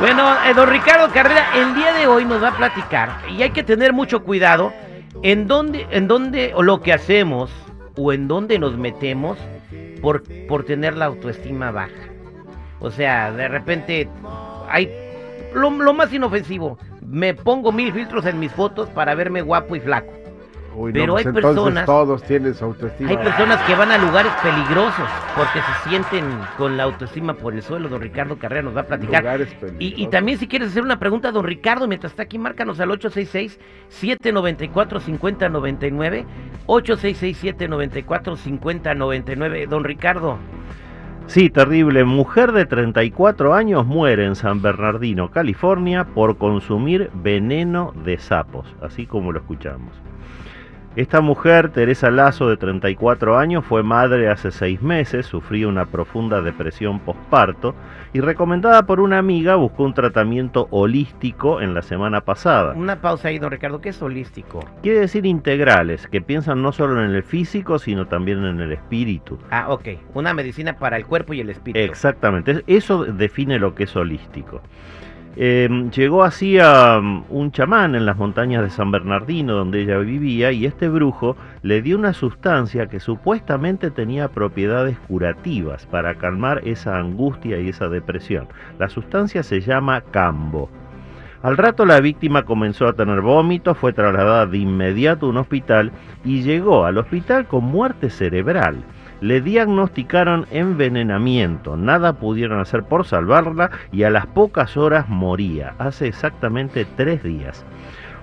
Bueno, eh, don Ricardo Carrera, el día de hoy nos va a platicar y hay que tener mucho cuidado en dónde, en dónde o lo que hacemos o en dónde nos metemos por, por tener la autoestima baja. O sea, de repente hay lo, lo más inofensivo. Me pongo mil filtros en mis fotos para verme guapo y flaco. Uy, Pero pues hay entonces personas- todos tienen su autoestima. Hay personas que van a lugares peligrosos porque se sienten con la autoestima por el suelo. Don Ricardo Carrera nos va a platicar. Lugares Y, y también si quieres hacer una pregunta don Ricardo, mientras está aquí, márcanos al 866-794-5099. 866-794-5099. Don Ricardo, Sí, terrible. Mujer de 34 años muere en San Bernardino, California, por consumir veneno de sapos, así como lo escuchamos. Esta mujer, Teresa Lazo, de 34 años, fue madre hace seis meses, sufría una profunda depresión postparto y recomendada por una amiga buscó un tratamiento holístico en la semana pasada. una pausa ahí, don Ricardo, ¿qué es holístico? Quiere decir integrales, que piensan no solo en el físico, sino también en el espíritu. Ah, ok, una medicina para el cuerpo y el espíritu. Exactamente, es- eso define lo que es holístico. Eh, llegó así a um, un chamán en las montañas de San Bernardino, donde ella vivía, y este brujo le dio una sustancia que supuestamente tenía propiedades curativas para calmar esa angustia y esa depresión. La sustancia se llama cambo. Al rato la víctima comenzó a tener vómitos, fue trasladada de inmediato a un hospital y llegó al hospital con muerte cerebral. Le diagnosticaron envenenamiento, nada pudieron hacer por salvarla y a las pocas horas moría, hace exactamente tres días.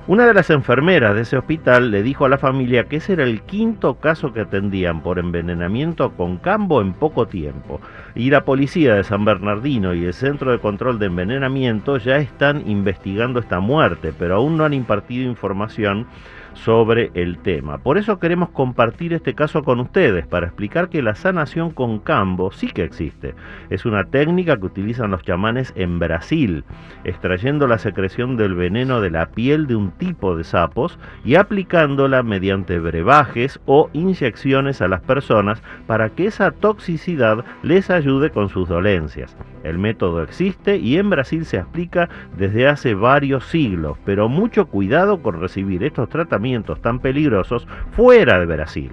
Una de las enfermeras de ese hospital le dijo a la familia que ese era el quinto caso que atendían por envenenamiento con cambo en poco tiempo. Y la policía de San Bernardino y el Centro de Control de Envenenamiento ya están investigando esta muerte, pero aún no han impartido información sobre el tema. Por eso queremos compartir este caso con ustedes para explicar que la sanación con cambo sí que existe. Es una técnica que utilizan los chamanes en Brasil, extrayendo la secreción del veneno de la piel de un tipo de sapos y aplicándola mediante brebajes o inyecciones a las personas para que esa toxicidad les ayude con sus dolencias. El método existe y en Brasil se aplica desde hace varios siglos, pero mucho cuidado con recibir estos tratamientos tan peligrosos fuera de Brasil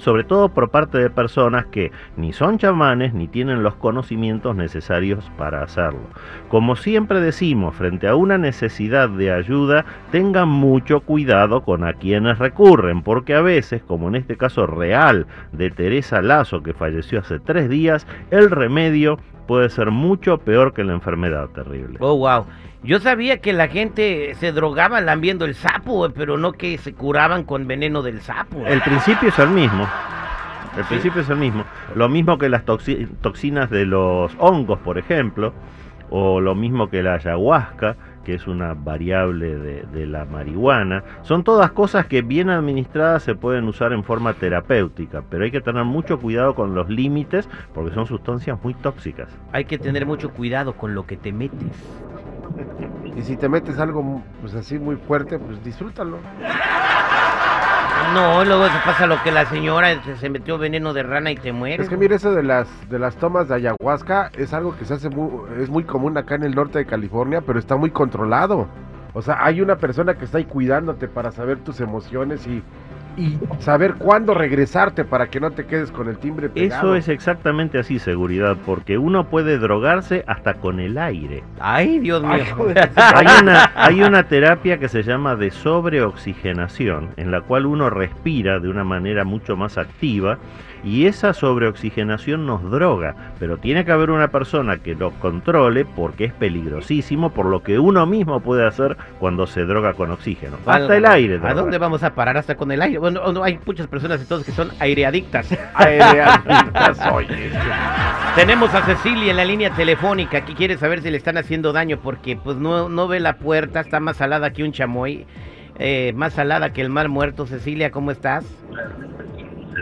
sobre todo por parte de personas que ni son chamanes ni tienen los conocimientos necesarios para hacerlo. Como siempre decimos, frente a una necesidad de ayuda, tengan mucho cuidado con a quienes recurren, porque a veces, como en este caso real de Teresa Lazo, que falleció hace tres días, el remedio puede ser mucho peor que la enfermedad terrible. Oh, wow. Yo sabía que la gente se drogaba lambiendo el sapo, pero no que se curaban con veneno del sapo. El principio es el mismo. El principio es el mismo. Lo mismo que las toxi- toxinas de los hongos, por ejemplo, o lo mismo que la ayahuasca, que es una variable de, de la marihuana. Son todas cosas que bien administradas se pueden usar en forma terapéutica, pero hay que tener mucho cuidado con los límites porque son sustancias muy tóxicas. Hay que tener mucho cuidado con lo que te metes. Y si te metes algo pues así muy fuerte, pues disfrútalo. No, luego se pasa lo que la señora se, metió veneno de rana y te mueres. Es que mira, eso de las de las tomas de ayahuasca es algo que se hace muy, es muy común acá en el norte de California, pero está muy controlado. O sea, hay una persona que está ahí cuidándote para saber tus emociones y, y saber cuándo regresarte para que no te quedes con el timbre pegado. Eso es exactamente así, seguridad, porque uno puede drogarse hasta con el aire. Ay, Dios mío. Hay una, hay una terapia que se llama de sobreoxigenación, en la cual uno respira de una manera mucho más activa y esa sobreoxigenación nos droga, pero tiene que haber una persona que lo controle porque es peligrosísimo por lo que uno mismo puede hacer cuando se droga con oxígeno. Hasta el aire. ¿A dónde vamos a parar hasta con el aire? Bueno, no, hay muchas personas entonces que son aireadictas. Aireaditas, oye. Tenemos a Cecilia en la línea telefónica. Aquí quiere saber si le están haciendo daño porque pues no, no ve la puerta, está más salada que un chamoy, eh, más salada que el mar muerto. Cecilia, ¿cómo estás?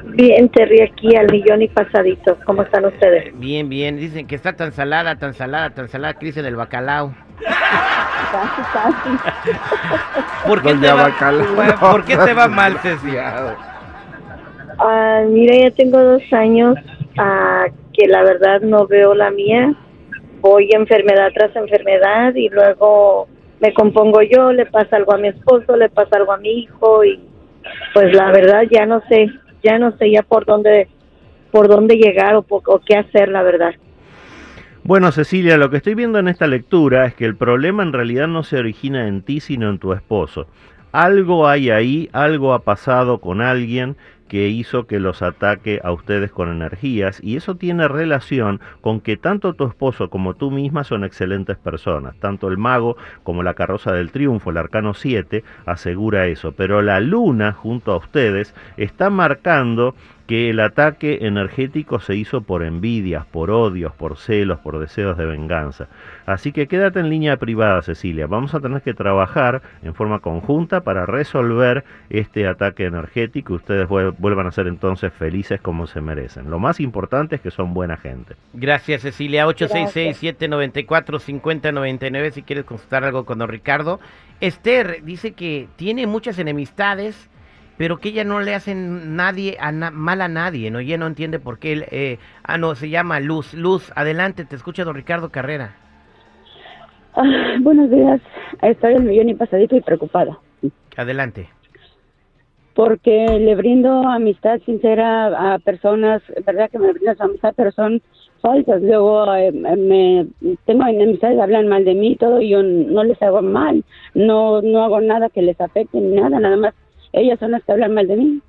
Bien, Terry, aquí al millón y pasadito. ¿Cómo están ustedes? Bien, bien. Dicen que está tan salada, tan salada, tan salada que dicen el bacalao. Casi, casi. ¿Por qué, te va, Bacalao. ¿Por qué te va mal, Cecilia? Ah, mira, ya tengo dos años ah, que la verdad no veo la mía. voy enfermedad tras enfermedad y luego me compongo yo, le pasa algo a mi esposo, le pasa algo a mi hijo y pues la verdad ya no sé, ya no sé ya por dónde por dónde llegar o, o qué hacer, la verdad. Bueno, Cecilia, lo que estoy viendo en esta lectura es que el problema en realidad no se origina en ti, sino en tu esposo. Algo hay ahí, algo ha pasado con alguien que hizo que los ataque a ustedes con energías y eso tiene relación con que tanto tu esposo como tú misma son excelentes personas. Tanto el mago como la carroza del triunfo, el arcano 7, asegura eso. Pero la luna junto a ustedes está marcando que el ataque energético se hizo por envidias, por odios, por celos, por deseos de venganza. Así que quédate en línea privada, Cecilia. Vamos a tener que trabajar en forma conjunta para resolver este ataque energético y ustedes vuel- vuelvan a ser entonces felices como se merecen. Lo más importante es que son buena gente. Gracias, Cecilia. 866-794-5099 si quieres consultar algo con don Ricardo. Esther dice que tiene muchas enemistades, pero que ella no le hacen nadie a na- mal a nadie, ¿no? Ella no entiende por qué. él, eh, ah, no, se llama Luz. Luz, adelante, te escucha don Ricardo Carrera. Ah, buenos días. Estoy el millón y pasadito y preocupada. Adelante. Porque le brindo amistad sincera a personas, verdad que me brindan su amistad, pero son falsas. Luego eh, me tengo enemistades, hablan mal de mí y todo, y yo no les hago mal. No, no hago nada que les afecte ni nada, nada más ellas son las que hablan mal de mí.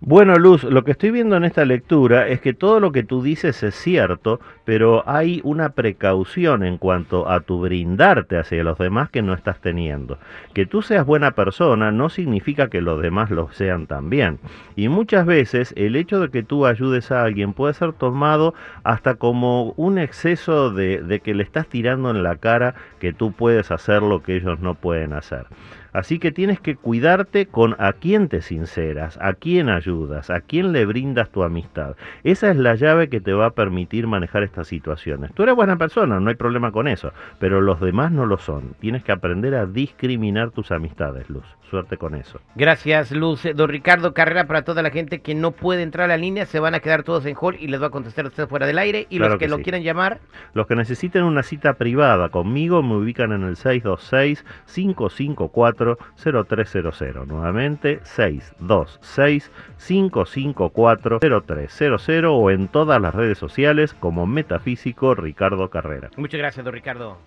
Bueno, Luz, lo que estoy viendo en esta lectura es que todo lo que tú dices es cierto, pero hay una precaución en cuanto a tu brindarte hacia los demás que no estás teniendo. Que tú seas buena persona no significa que los demás lo sean también. Y muchas veces el hecho de que tú ayudes a alguien puede ser tomado hasta como un exceso de, de que le estás tirando en la cara que tú puedes hacer lo que ellos no pueden hacer. Así que tienes que cuidarte con a quién te sinceras, a quién ayudas, a quién le brindas tu amistad. Esa es la llave que te va a permitir manejar estas situaciones. Tú eres buena persona, no hay problema con eso, pero los demás no lo son. Tienes que aprender a discriminar tus amistades, Luz. Suerte con eso. Gracias, Luz. Don Ricardo Carrera, para toda la gente que no puede entrar a la línea, se van a quedar todos en hall y les va a contestar usted fuera del aire. Y Claro los que, que lo sí. quieran llamar, Los que necesiten una cita privada conmigo me ubican en el 626-554-0300. Nuevamente, 626-554-0300 o en todas las redes sociales como Metafísico Ricardo Carrera. muchas gracias, don Ricardo.